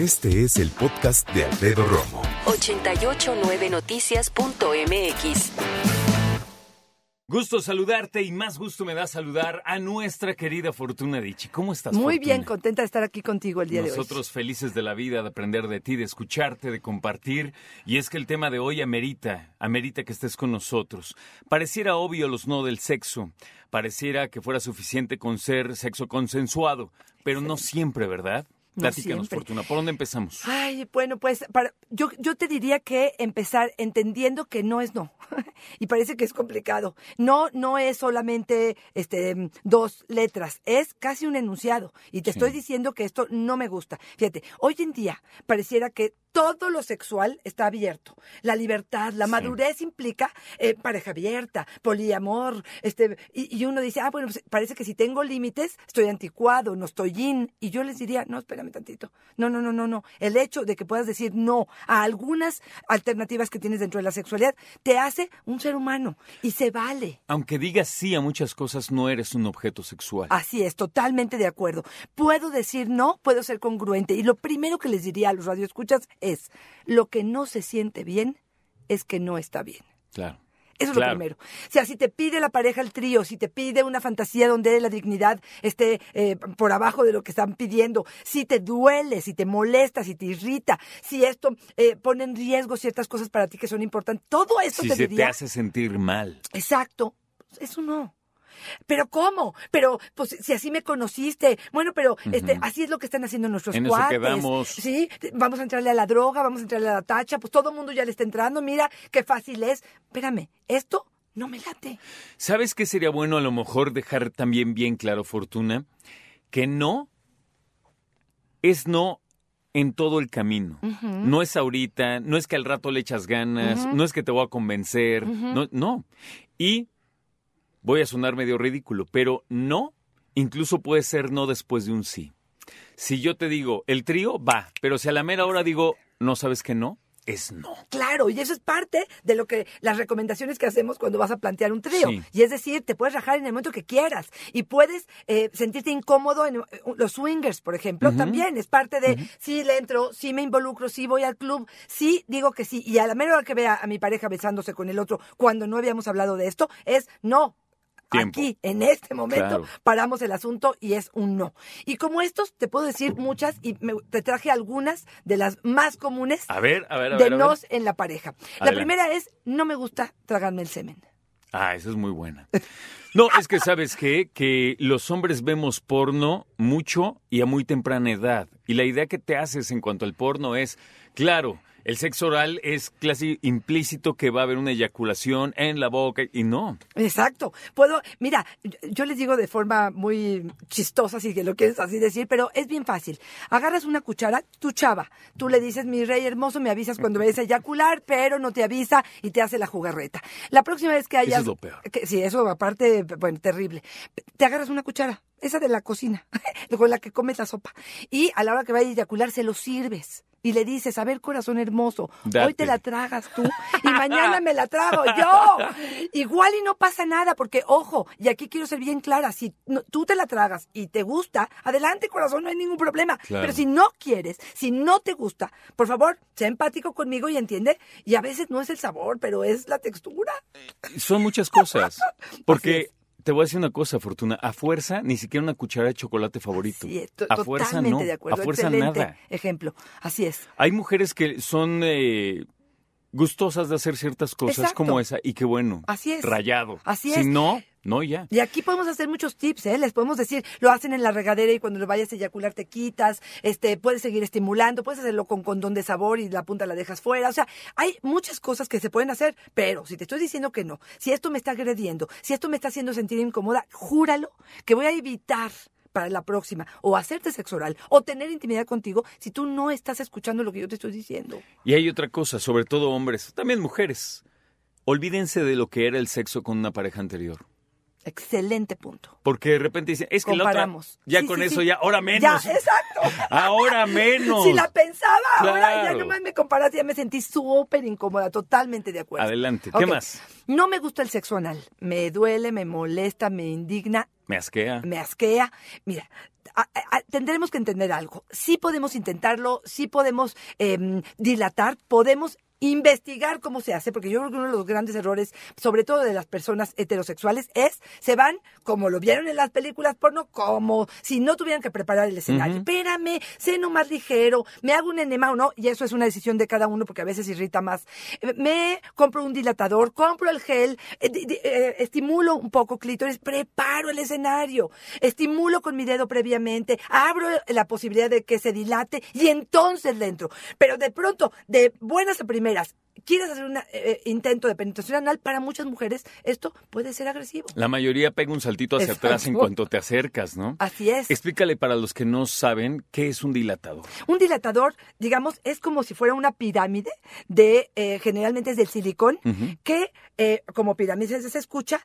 Este es el podcast de Alfredo Romo. 889noticias.mx. Gusto saludarte y más gusto me da saludar a nuestra querida Fortuna Dichi. ¿Cómo estás? Muy Fortuna? bien, contenta de estar aquí contigo el día de hoy. Nosotros felices de la vida, de aprender de ti, de escucharte, de compartir. Y es que el tema de hoy amerita, amerita que estés con nosotros. Pareciera obvio los no del sexo. Pareciera que fuera suficiente con ser sexo consensuado. Pero no siempre, ¿verdad? No Platícanos, siempre. Fortuna. ¿Por dónde empezamos? Ay, bueno, pues para, yo, yo te diría que empezar entendiendo que no es no. y parece que es complicado. No, no es solamente este, dos letras, es casi un enunciado. Y te Sí. estoy diciendo que esto no me gusta. Fíjate, hoy en día pareciera que todo lo sexual está abierto. La libertad, la Sí. madurez implica eh, pareja abierta, poliamor, este, y, y uno dice, ah, bueno, pues, parece que si tengo límites, estoy anticuado, no estoy in. Y yo les diría, no, espérame tantito. No, no, no, no, no. El hecho de que puedas decir no a algunas alternativas que tienes dentro de la sexualidad te hace un ser humano y se vale. Aunque digas sí a muchas cosas, no eres un objeto sexual. Así es, totalmente de acuerdo. Puedo decir no, puedo ser congruente. Y lo primero que les diría a los radioescuchas es, lo que no se siente bien es que no está bien. Claro. Eso es Claro. lo primero. O sea, si te pide la pareja el trío, si te pide una fantasía donde la dignidad esté eh, por abajo de lo que están pidiendo, si te duele, si te molesta, si te irrita, si esto eh, pone en riesgo ciertas cosas para ti que son importantes, todo eso Si te se te diría. hace sentir mal. Exacto. Eso no. Pero ¿cómo? Pero pues si así me conociste. Bueno, pero este así es lo que están haciendo nuestros En eso cuates. quedamos. Sí, vamos a entrarle a la droga, vamos a entrarle a la tacha, pues todo el mundo ya le está entrando, mira qué fácil es. Espérame, esto no me late. ¿Sabes qué sería bueno a lo mejor dejar también bien claro, Fortuna? Que no es no en todo el camino. No es ahorita, no es que al rato le echas ganas, no es que te voy a convencer, no, no. Y voy a sonar medio ridículo, pero no incluso puede ser no después de un sí. Si yo te digo, el trío va, pero si a la mera hora digo, no sabes que no, es no. Claro, y eso es parte de lo que las recomendaciones que hacemos cuando vas a plantear un trío. Sí. Y es decir, te puedes rajar en el momento que quieras y puedes eh, sentirte incómodo en eh, los swingers, por ejemplo, también es parte de sí le entro, sí me involucro, sí voy al club, sí digo que sí y a la mera hora que vea a mi pareja besándose con el otro cuando no habíamos hablado de esto es no. Tiempo. Aquí, en este momento, Claro. paramos el asunto y es un no. Y como estos, te puedo decir muchas y me- te traje algunas de las más comunes A ver, a ver, a de ver. nos en la pareja. La primera es, no me gusta tragarme el semen. Ah, esa es muy buena. No, es que sabes qué? que los hombres vemos porno mucho y a muy temprana edad. Y la idea que te haces en cuanto al porno es, claro, el sexo oral es casi implícito que va a haber una eyaculación en la boca y no. Exacto. Puedo, mira, yo- les digo de forma muy chistosa, si lo quieres así decir, pero es bien fácil. Agarras una cuchara, tu chava, tú le dices, mi rey hermoso, me avisas cuando vayas a eyacular, pero no te avisa y te hace la jugarreta. La próxima vez que hayas... es lo peor. que- sí, eso aparte, bueno, terrible. Te agarras una cuchara, esa de la cocina, con la que comes la sopa, y a la hora que vaya a eyacular se lo sirves. Y le dices, a ver, corazón hermoso, hoy te la tragas tú y mañana me la trago yo. Igual y no pasa nada, porque ojo, y aquí quiero ser bien clara, si no- tú te la tragas y te gusta, adelante corazón, no hay ningún problema. Claro. Pero si no quieres, si no te gusta, por favor, sea empático conmigo y entiende. Y a veces no es el sabor, pero es la textura. Son muchas cosas. Porque te voy a decir una cosa, Fortuna. A fuerza, ni siquiera una cuchara de chocolate favorito. Sí, a fuerza totalmente no. de acuerdo. A fuerza Excelente nada. ejemplo. Así es. Hay mujeres que son eh, gustosas de hacer ciertas cosas Exacto. como esa y qué bueno. Así es. Rayado. Así Si es. no, no ya. Y aquí podemos hacer muchos tips, ¿eh? Les podemos decir, lo hacen en la regadera y cuando lo vayas a eyacular te quitas, este, puedes seguir estimulando, puedes hacerlo con condón de sabor y la punta la dejas fuera. O sea, hay muchas cosas que se pueden hacer, pero si te estoy diciendo que no, si esto me está agrediendo, si esto me está haciendo sentir incómoda, júralo que voy a evitar para la próxima, o hacerte sexo oral, o tener intimidad contigo, si tú no estás escuchando lo que yo te estoy diciendo. Y hay otra cosa, sobre todo hombres, también mujeres. Olvídense de lo que era el sexo con una pareja anterior. Excelente punto. Porque de repente dicen, es que la otra, ya Sí, con sí, eso sí. ya, ahora menos. Ya, exacto. Ahora menos. Si la pensaba, ahora ya nomás me comparaste, ya me sentí súper incómoda, totalmente de acuerdo. Adelante, ¿qué más? No me gusta el sexo anal. Me duele, me molesta, me indigna, Me asquea. me asquea. Mira, a- tendremos que entender algo. Sí podemos intentarlo, sí podemos em, dilatar, podemos investigar cómo se hace, porque yo creo que uno de los grandes errores, sobre todo de las personas heterosexuales, es se van como lo vieron en las películas porno, como si no tuvieran que preparar el escenario. Espérame, seno más ligero, me hago un enema o no, y eso es una decisión de cada uno porque a veces irrita más. Eh, Me compro un dilatador, compro el gel, eh, eh, estimulo un poco clítoris, preparo el escenario, estimulo con mi dedo previamente, abro la posibilidad de que se dilate y entonces le entro. Pero de pronto, de buenas a primeras, veras, quieres hacer un intento de penetración anal, para muchas mujeres esto puede ser agresivo. La mayoría pega un saltito hacia Exacto. atrás en cuanto te acercas, ¿no? Así es. Explícale para los que no saben qué es un dilatador. Un dilatador, digamos, es como si fuera una pirámide de, eh, generalmente es del silicón, que eh, como pirámide se, escucha,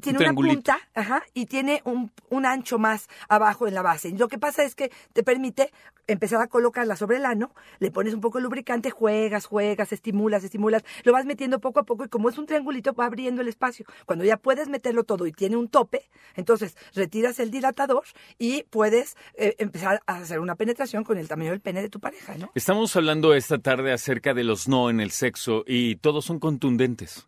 tiene Un una punta ajá, y tiene un, un ancho más abajo en la base. Y lo que pasa es que te permite empezar a colocarla sobre el ano, le pones un poco de lubricante, juegas, juegas, estimulas, estimulas, lo vas metiendo poco a poco y como es un triangulito va abriendo el espacio. Cuando ya puedes meterlo todo y tiene un tope, entonces retiras el dilatador y puedes eh, empezar a hacer una penetración con el tamaño del pene de tu pareja, ¿no? Estamos hablando esta tarde acerca de los no en el sexo y todos son contundentes.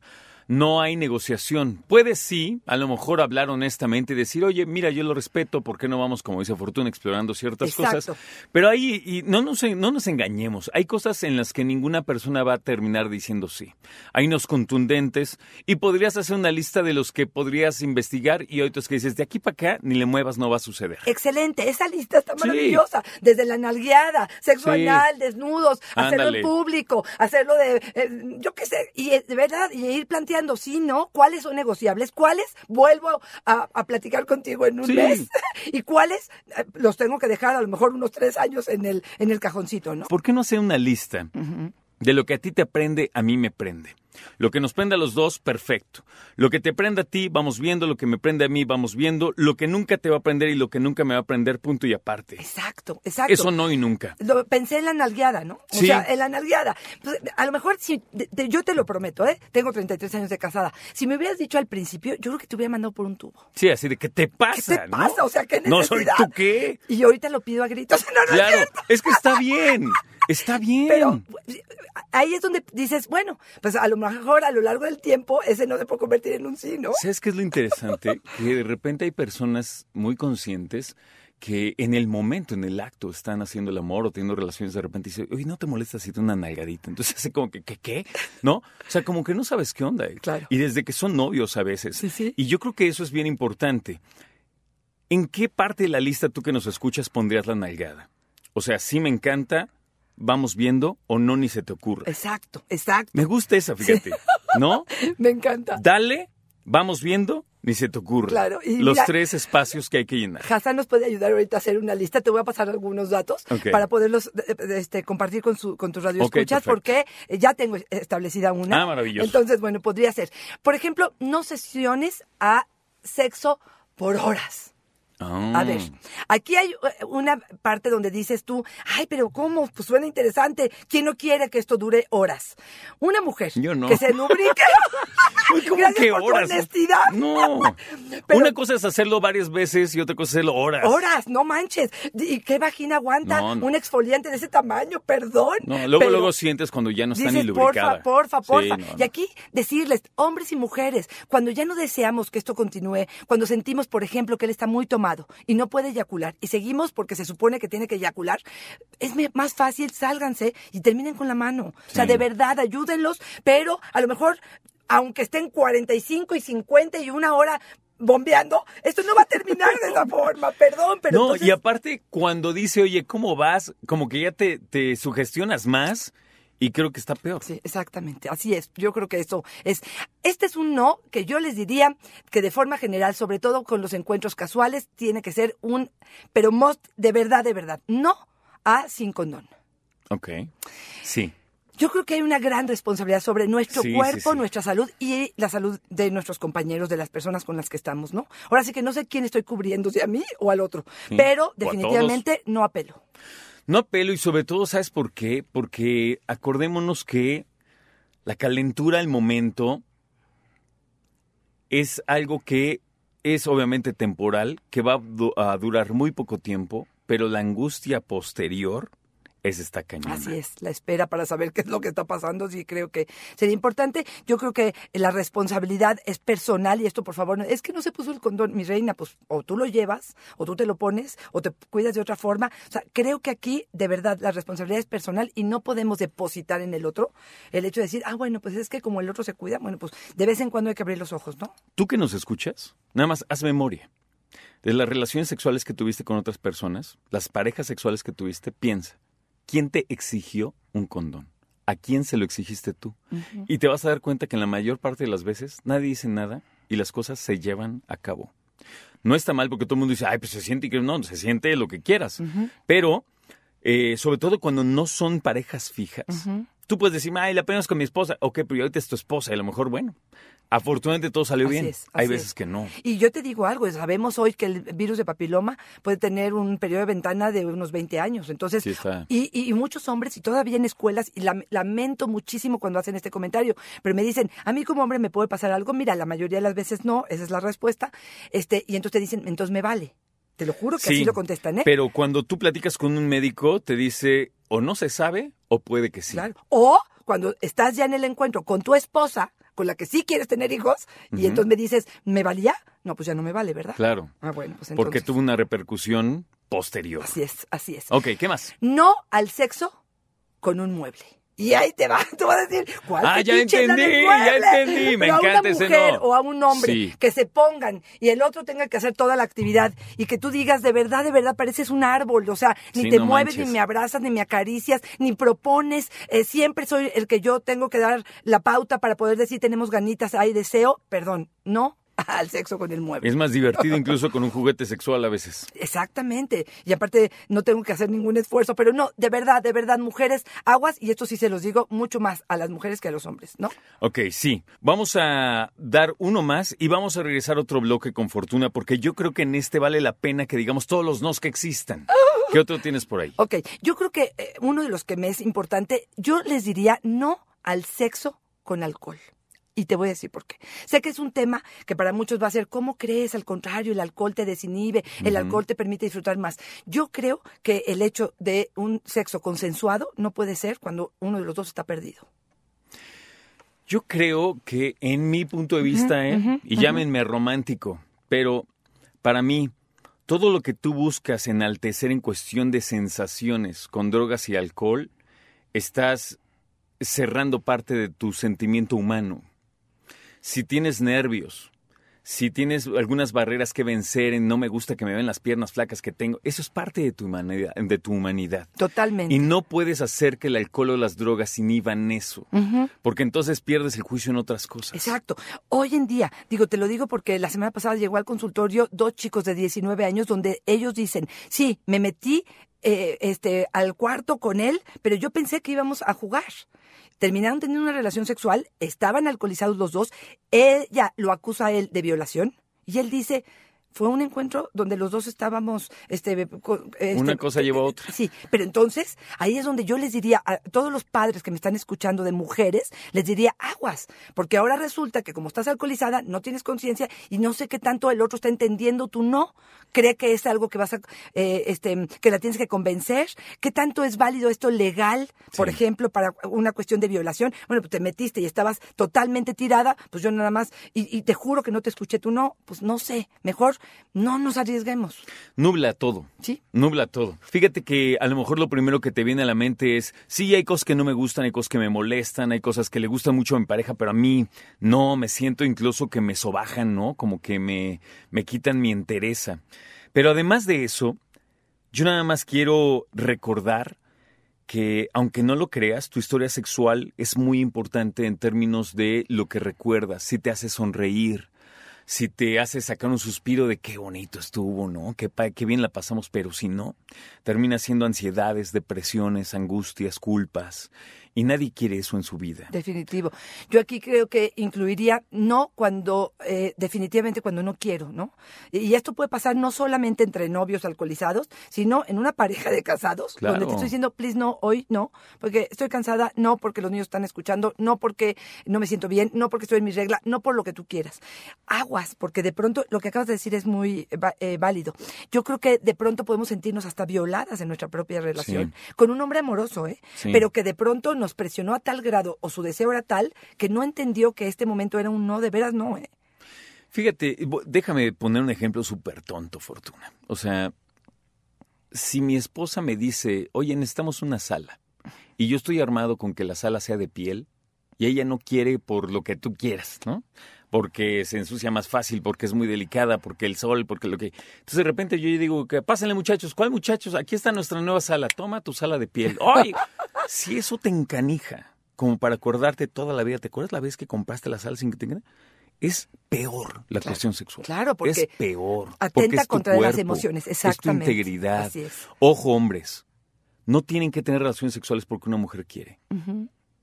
No hay negociación. Puedes sí, a lo mejor hablar honestamente y decir, oye, mira, yo lo respeto, ¿por qué no vamos, como dice Fortuna, explorando ciertas Exacto. cosas? Pero ahí, y no nos, no nos engañemos, hay cosas en las que ninguna persona va a terminar diciendo sí. Hay unos contundentes y podrías hacer una lista de los que podrías investigar y otros que dices, de aquí para acá, ni le muevas, no va a suceder. Excelente, esa lista está Sí. maravillosa. Desde la nalgueada, sexo Sí. anal, desnudos, hacerlo en público, hacerlo de, eh, yo qué sé, y eh, de verdad, y ir planteando, sí, ¿no? ¿Cuáles son negociables? ¿Cuáles vuelvo a, a platicar contigo en un Sí. mes? ¿Y cuáles eh, los tengo que dejar a lo mejor unos tres años en el, en el cajoncito, ¿no? ¿Por qué no hacer una lista de lo que a ti te prende, a mí me prende? Lo que nos prende a los dos, perfecto. Lo que te prende a ti, vamos viendo. Lo que me prende a mí, vamos viendo. Lo que nunca te va a prender y lo que nunca me va a prender, punto y aparte. Exacto, exacto. Eso no y nunca. Lo, pensé en la nalgueada, ¿no? O Sí. sea, en la nalgueada. Pues, a lo mejor, si, de- de- yo te lo prometo, ¿eh? Tengo 33 años de casada. Si me hubieras dicho al principio, yo creo que te hubiera mandado por un tubo. Sí, así de ¿qué te pasa? ¿Qué te no? pasa? O sea, ¿qué No soy necesidad? tú qué. Y ahorita lo pido a gritos. No, no es Claro, es que está bien. Está bien. Pero ahí es donde dices, bueno, pues a lo mejor a lo largo del tiempo ese no se puede convertir en un sí, ¿no? ¿Sabes qué es lo interesante? que de repente hay personas muy conscientes que en el momento, en el acto, están haciendo el amor o teniendo relaciones, de repente dicen, oye, ¿no te molesta si te una nalgadita? Entonces hace como que, ¿qué, qué? ¿No? O sea, como que no sabes qué onda. Claro. Y desde que son novios a veces. Sí, sí. Y yo creo que eso es bien importante. ¿En qué parte de la lista tú que nos escuchas pondrías la nalgada? O sea, sí me encanta, vamos viendo o no ni se te ocurre. Exacto, exacto. Me gusta esa, fíjate. ¿No? Me encanta. Dale, vamos viendo, ni se te ocurre. Claro, y Los mira- tres espacios que hay que llenar. Hassan nos puede ayudar ahorita a hacer una lista. Te voy a pasar algunos datos para poderlos este, compartir con, su, con tus radioescuchas, perfecto. porque ya tengo establecida una. Ah, maravilloso. Entonces, bueno, podría ser. Por ejemplo, no sesiones a sexo por horas. Ah. A ver, aquí hay eh, una parte donde dices tú, ay, pero ¿cómo? Pues suena interesante. ¿Quién no quiere que esto dure horas? Una mujer Yo no. que se lubrique. Uy, ¿cómo Gracias que por tu horas? honestidad. No. Pero- Una cosa es hacerlo varias veces y otra cosa es hacerlo horas. Horas, no manches. ¿Y qué vagina aguanta No, no. un exfoliante de ese tamaño? Perdón. No, luego, Pero luego sientes cuando ya no está ni lubricada. porfa, porfa, porfa. Sí, Y aquí decirles, hombres y mujeres, cuando ya no deseamos que esto continúe, cuando sentimos, por ejemplo, que él está muy tomado y no puede eyacular, y seguimos porque se supone que tiene que eyacular, es más fácil, sálganse y terminen con la mano. O sea, Sí. de verdad, ayúdenlos, pero a lo mejor, aunque estén 45 y 50 y una hora bombeando, esto no va a terminar de esa forma, perdón, pero no, entonces- y aparte, cuando dice, oye, ¿cómo vas? Como que ya te, te sugestionas más y creo que está peor. Sí, exactamente, así es. Yo creo que eso es. Este es un no que yo les diría que de forma general, sobre todo con los encuentros casuales, tiene que ser un, pero most de verdad, de verdad, no a sin condón. Ok. Sí. Yo creo que hay una gran responsabilidad sobre nuestro Sí, cuerpo, sí. nuestra salud y la salud de nuestros compañeros, de las personas con las que estamos, ¿no? Ahora sí que no sé quién estoy cubriendo, si a mí o al otro, pero a definitivamente no apelo. No apelo y sobre todo, ¿sabes por qué? Porque acordémonos que la calentura al momento es algo que es obviamente temporal, que va a durar muy poco tiempo pero la angustia posterior es esta cañona. Así es, la espera para saber qué es lo que está pasando, sí creo que sería importante. Yo creo que la responsabilidad es personal y esto, por favor, no- es que no se puso el condón, mi reina, pues o tú lo llevas, o tú te lo pones, o te cuidas de otra forma. O sea, creo que aquí, de verdad, la responsabilidad es personal y no podemos depositar en el otro el hecho de decir, ah, bueno, pues es que como el otro se cuida, bueno, pues de vez en cuando hay que abrir los ojos, ¿no? Tú que nos escuchas, nada más haz memoria. De las relaciones sexuales que tuviste con otras personas, las parejas sexuales que tuviste, piensa, ¿quién te exigió un condón? ¿A quién se lo exigiste tú? Y te vas a dar cuenta que en la mayor parte de las veces nadie dice nada y las cosas se llevan a cabo. No está mal porque todo el mundo dice, ay, pues se siente y que no, se siente lo que quieras. Pero, eh, sobre todo cuando no son parejas fijas, tú puedes decir, ay, la pena es con mi esposa. Ok, pero ahorita es tu esposa y a lo mejor, bueno, afortunadamente todo salió Así bien. es, Hay veces es. que no. Y yo te digo algo, sabemos hoy que el virus de papiloma puede tener un periodo de ventana de unos 20 años. Entonces, Sí, y, muchos hombres, y todavía en escuelas, y lam- lamento muchísimo cuando hacen este comentario, pero me dicen, a mí como hombre me puede pasar algo, mira, la mayoría de las veces no, esa es la respuesta, este, y entonces te dicen, entonces me vale. Te lo juro que así lo contestan, ¿eh? Pero cuando tú platicas con un médico, te dice o no se sabe o puede que sí. Claro. O cuando estás ya en el encuentro con tu esposa, con la que sí quieres tener hijos, y entonces me dices, ¿me valía? No, pues ya no me vale, ¿verdad? Claro, Ah, bueno, pues entonces. porque tuvo una repercusión posterior. Así es, así es. Ok, ¿qué más? No al sexo con un mueble. Y ahí te va, tú vas a decir, ¿cuál Ah, ya entendí, ya entendí, me Pero encanta a una ese mujer no. o a un hombre Sí. que se pongan y el otro tenga que hacer toda la actividad y que tú digas, de verdad, de verdad, pareces un árbol, o sea, ni Sí, te no mueves, manches. ni me abrazas, ni me acaricias, ni propones, eh, siempre soy el que yo tengo que dar la pauta para poder decir tenemos ganitas, hay deseo, perdón, no al sexo con el mueble. Es más divertido incluso con un juguete sexual a veces. Exactamente. Y aparte, no tengo que hacer ningún esfuerzo, pero no, de verdad, de verdad, mujeres, aguas, y esto sí se los digo mucho más a las mujeres que a los hombres, ¿no? Ok, sí. Vamos a dar uno más y vamos a regresar a otro bloque con Fortuna porque yo creo que en este vale la pena que digamos todos los nos que existan. ¿Qué otro tienes por ahí? Ok, yo creo que eh, uno de los que me es importante, yo les diría no al sexo con alcohol. Y te voy a decir por qué. Sé que es un tema que para muchos va a ser, ¿cómo crees? Al contrario, el alcohol te desinhibe, el alcohol te permite disfrutar más. Yo creo que el hecho de un sexo consensuado no puede ser cuando uno de los dos está perdido. Yo creo que en mi punto de vista, ¿eh? y llámenme romántico, pero para mí, todo lo que tú buscas enaltecer en cuestión de sensaciones con drogas y alcohol, estás cerrando parte de tu sentimiento humano. Si tienes nervios, si tienes algunas barreras que vencer en no me gusta que me vean las piernas flacas que tengo, eso es parte de tu humanidad. De tu humanidad. Totalmente. Y no puedes hacer que el alcohol o las drogas inhiban eso, porque entonces pierdes el juicio en otras cosas. Exacto. Hoy en día, digo, te lo digo porque la semana pasada llegó al consultorio dos chicos de 19 años donde ellos dicen, sí, me metí eh, este, al cuarto con él, pero yo pensé que íbamos a jugar. Terminaron teniendo una relación sexual, estaban alcoholizados los dos, ella lo acusa a él de violación y él dice, fue un encuentro donde los dos estábamos, este, este, Una cosa lleva a otra. Sí, pero entonces ahí es donde yo les diría a todos los padres que me están escuchando de mujeres, les diría aguas, porque ahora resulta que como estás alcoholizada, no tienes conciencia y no sé qué tanto el otro está entendiendo, tú no, cree que es algo que vas a, eh, este, que la tienes que convencer, qué tanto es válido esto legal, por ejemplo, para una cuestión de violación, bueno, pues te metiste y estabas totalmente tirada, pues yo nada más, y, y te juro que no te escuché, tú no, pues no sé, mejor no nos arriesguemos, Nubla todo. ¿sí? Nubla todo. Fíjate que a lo mejor lo primero que te viene a la mente es, sí, hay cosas que no me gustan, hay cosas que me molestan, hay cosas que le gustan mucho a mi pareja, pero a mí no, me siento incluso que me sobajan, ¿no? Como que me, me quitan mi entereza. Pero además de eso, yo nada más quiero recordar que, aunque no lo creas, tu historia sexual es muy importante en términos de lo que recuerdas, si te hace sonreír, si te hace sacar un suspiro de qué bonito estuvo, ¿no? Qué, qué bien la pasamos, pero si no, termina siendo ansiedades, depresiones, angustias, culpas. Y nadie quiere eso en su vida. Definitivo. Yo aquí creo que incluiría no cuando, eh, definitivamente cuando no quiero, ¿no? Y esto puede pasar no solamente entre novios alcoholizados, sino en una pareja de casados, Claro. donde te estoy diciendo, please no, hoy no, porque estoy cansada, no porque los niños están escuchando, no porque no me siento bien, no porque estoy en mi regla, no por lo que tú quieras. Aguas. porque de pronto lo que acabas de decir es muy eh, eh, válido. Yo creo que de pronto podemos sentirnos hasta violadas en nuestra propia relación con un hombre amoroso, ¿eh? Sí. Pero que de pronto nos presionó a tal grado o su deseo era tal que no entendió que este momento era un no, de veras no, ¿eh? Fíjate, déjame poner un ejemplo súper tonto, Fortuna. O sea, si mi esposa me dice, oye, necesitamos una sala, y yo estoy armado con que la sala sea de piel, y ella no quiere por lo que tú quieras, ¿no? Porque se ensucia más fácil, porque es muy delicada, porque el sol, porque lo que... Entonces de repente yo digo, que pásenle muchachos, ¿cuál muchachos? Aquí está nuestra nueva sala, toma tu sala de piel. ¡Ay! Si eso te encanija, como para acordarte toda la vida, ¿te acuerdas la vez que compraste la sala sin que te Es peor la cuestión sexual. claro, porque es peor. atenta porque es tu contra las emociones, Es tu exactamente. integridad. Así es. Ojo, hombres, no tienen que tener relaciones sexuales porque una mujer quiere.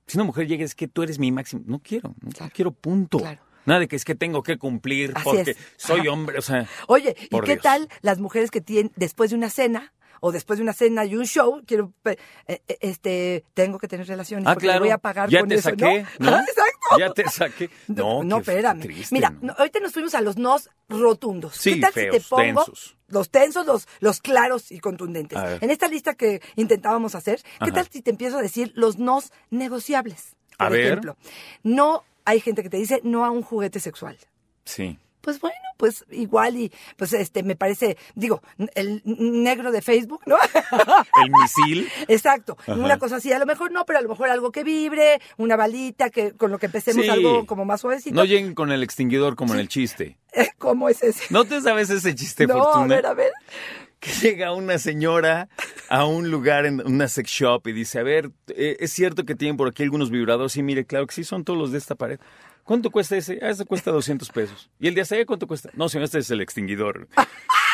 Si una mujer llega es que tú eres mi máximo, no quiero, no Claro. quiero punto. Claro. Nada de que es que tengo que cumplir Así porque es. soy hombre, o sea, Oye, ¿y qué Dios. tal las mujeres que tienen después de una cena o después de una cena y un show, quiero eh, eh, este tengo que tener relaciones ah, porque claro, voy a pagar ya con te eso, saqué, ¿no? ¿no? Exacto. Ya te saqué. No, no, espérame. triste, Mira, ¿no? no, ahorita nos fuimos a los nos rotundos. Sí, ¿Qué tal si te pongo densos. los tensos, los, los claros y contundentes? En esta lista que intentábamos hacer, ¿qué Ajá. tal si te empiezo a decir los nos negociables? Por A ver. ejemplo, no hay gente que te dice no a un juguete sexual. Sí. Pues bueno, pues igual y pues este me parece, digo, el negro de Facebook, ¿no? El misil. Exacto, Ajá. una cosa así, a lo mejor no, pero a lo mejor algo que vibre, una balita, que con lo que empecemos Sí. algo como más suavecito. No lleguen con el extinguidor como en el chiste. ¿Cómo es ese? ¿No te sabes ese chiste, no, Fortuna? a ver, a ver. que llega una señora a un lugar en una sex shop y dice, a ver, eh, es cierto que tienen por aquí algunos vibradores y mire, claro que sí, son todos los de esta pared. ¿Cuánto cuesta ese? Ah, ese cuesta 200 pesos. ¿Y el de allá cuánto cuesta? No, señor, este es el extinguidor.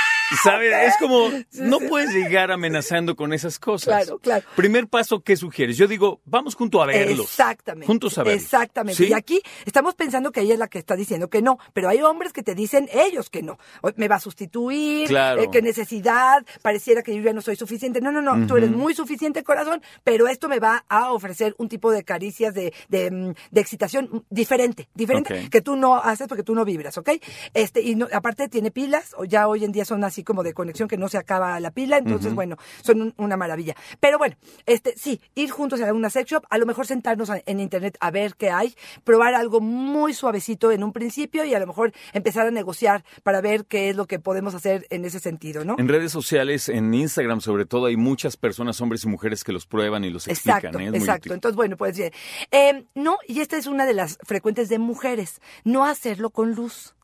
¿Sabes? Es como, no puedes llegar amenazando con esas cosas. Claro, claro. Primer paso, ¿qué sugieres? Yo digo, vamos junto a verlos. Exactamente. Juntos a verlos. Exactamente. ¿Sí? Y aquí estamos pensando que ella es la que está diciendo que no, pero hay hombres que te dicen ellos que no. Me va a sustituir, Claro. eh, qué necesidad, pareciera que yo ya no soy suficiente. No, no, no, tú eres muy suficiente, corazón, pero esto me va a ofrecer un tipo de caricias, de, de, mm, de excitación diferente, diferente, que tú no haces porque tú no vibras, ¿ok? Este, y no- aparte tiene pilas, o ya hoy en día son así como de conexión que no se acaba la pila, entonces, bueno, son un- una maravilla. Pero bueno, este, sí, ir juntos a una sex shop, a lo mejor sentarnos a- en internet a ver qué hay, probar algo muy suavecito en un principio y a lo mejor empezar a negociar para ver qué es lo que podemos hacer en ese sentido, ¿no? En redes sociales, en Instagram sobre todo, hay muchas personas, hombres y mujeres, que los prueban y los explican. Exacto, ¿eh? Es muy exacto. Entonces, bueno, pues bien. Eh, no, y esta es una de las frecuentes de mujeres, no hacerlo con luz.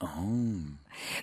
Oh.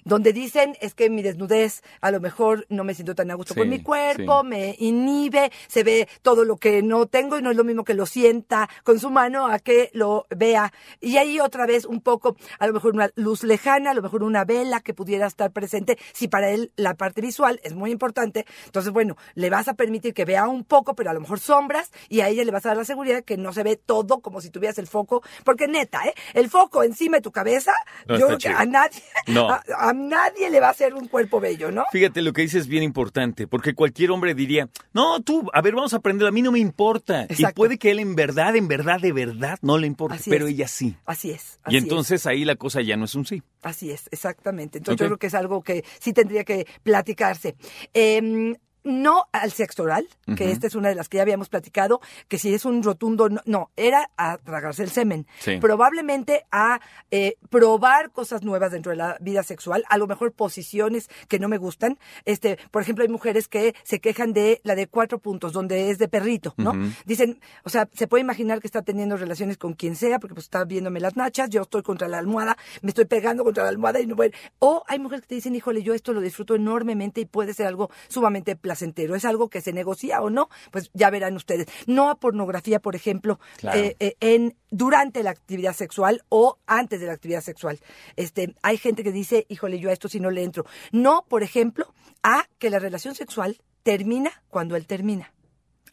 Donde dicen es que mi desnudez a lo mejor no me siento tan a gusto Sí, con mi cuerpo, sí. me inhibe, se ve todo lo que no tengo y no es lo mismo que lo sienta con su mano a que lo vea. Y ahí otra vez un poco, a lo mejor una luz lejana, a lo mejor una vela que pudiera estar presente, si para él la parte visual es muy importante, entonces bueno, le vas a permitir que vea un poco, pero a lo mejor sombras y a ella le vas a dar la seguridad que no se ve todo como si tuvieras el foco, porque neta, ¿eh? El foco encima de tu cabeza, No yo creo que a nadie, No. a, a nadie le va a hacer un cuerpo bello, ¿no? Fíjate, lo que dices es bien importante, porque cualquier hombre diría, no, tú, a ver, vamos a aprender, a mí no me importa. Y puede que él en verdad, en verdad, de verdad, no le importe, Así pero es. ella sí. Así es. Así Y entonces ahí la cosa ya no es un sí. así es, exactamente. Entonces yo creo que es algo que sí tendría que platicarse. Em, no al sexo oral, que esta es una de las que ya habíamos platicado, que si es un rotundo, no, no, era a tragarse el semen. Sí. Probablemente a eh, probar cosas nuevas dentro de la vida sexual, a lo mejor posiciones que no me gustan. Este, por ejemplo, hay mujeres que se quejan de la de cuatro puntos, donde es de perrito, ¿no? Dicen, o sea, se puede imaginar que está teniendo relaciones con quien sea, porque pues está viéndome las nachas, yo estoy contra la almohada, me estoy pegando contra la almohada y no pueden. O hay mujeres que te dicen, híjole, yo esto lo disfruto enormemente y puede ser algo sumamente placentero. Es algo que se negocia o no, pues ya verán ustedes. No a pornografía, por ejemplo, Claro. eh, eh, en durante la actividad sexual o antes de la actividad sexual. Este, hay gente que dice, híjole, yo a esto sí no le entro. No, por ejemplo, a que la relación sexual termina cuando él termina.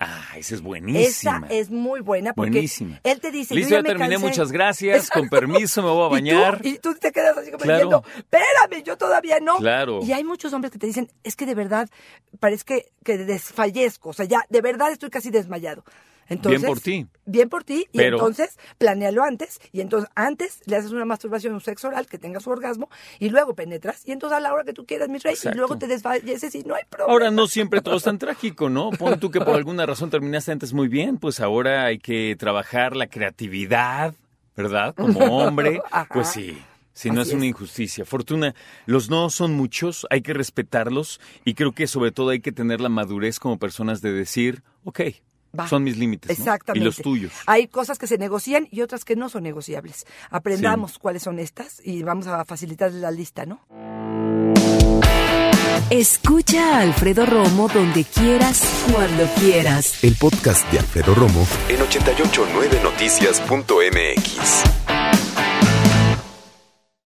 Ah, esa es buenísima. Esa es muy buena porque Buenísima. él te dice, Listo, yo ya me terminé, cansé. muchas gracias, con permiso me voy a Y tú- bañar. Y tú, te quedas así como Claro. diciendo, espérame, yo todavía no. Claro. Y hay muchos hombres que te dicen, es que de verdad parece que, que desfallezco, o sea, ya de verdad estoy casi desmayado. Entonces, bien por ti. Bien por ti, y entonces planealo antes, y entonces antes le haces una masturbación, un sexo oral, que tenga su orgasmo, y luego penetras, y entonces a la hora que tú quieras, mi rey, Exacto. y luego te desfalleces y no hay problema. Ahora no siempre todo es tan trágico, ¿no? Pon tú que por alguna razón terminaste antes muy bien, pues ahora hay que trabajar la creatividad, ¿verdad? Como hombre, pues sí. Si no Así es una injusticia. Fortuna, los no son muchos, hay que respetarlos y creo que sobre todo hay que tener la madurez como personas de decir, ok, Va. son mis límites. ¿no? Exactamente. Y los tuyos. Hay cosas que se negocian y otras que no son negociables. Aprendamos cuáles son estas y vamos a facilitarles la lista, ¿no? Escucha a Alfredo Romo donde quieras, cuando quieras. El podcast de Alfredo Romo en 889noticias.mx.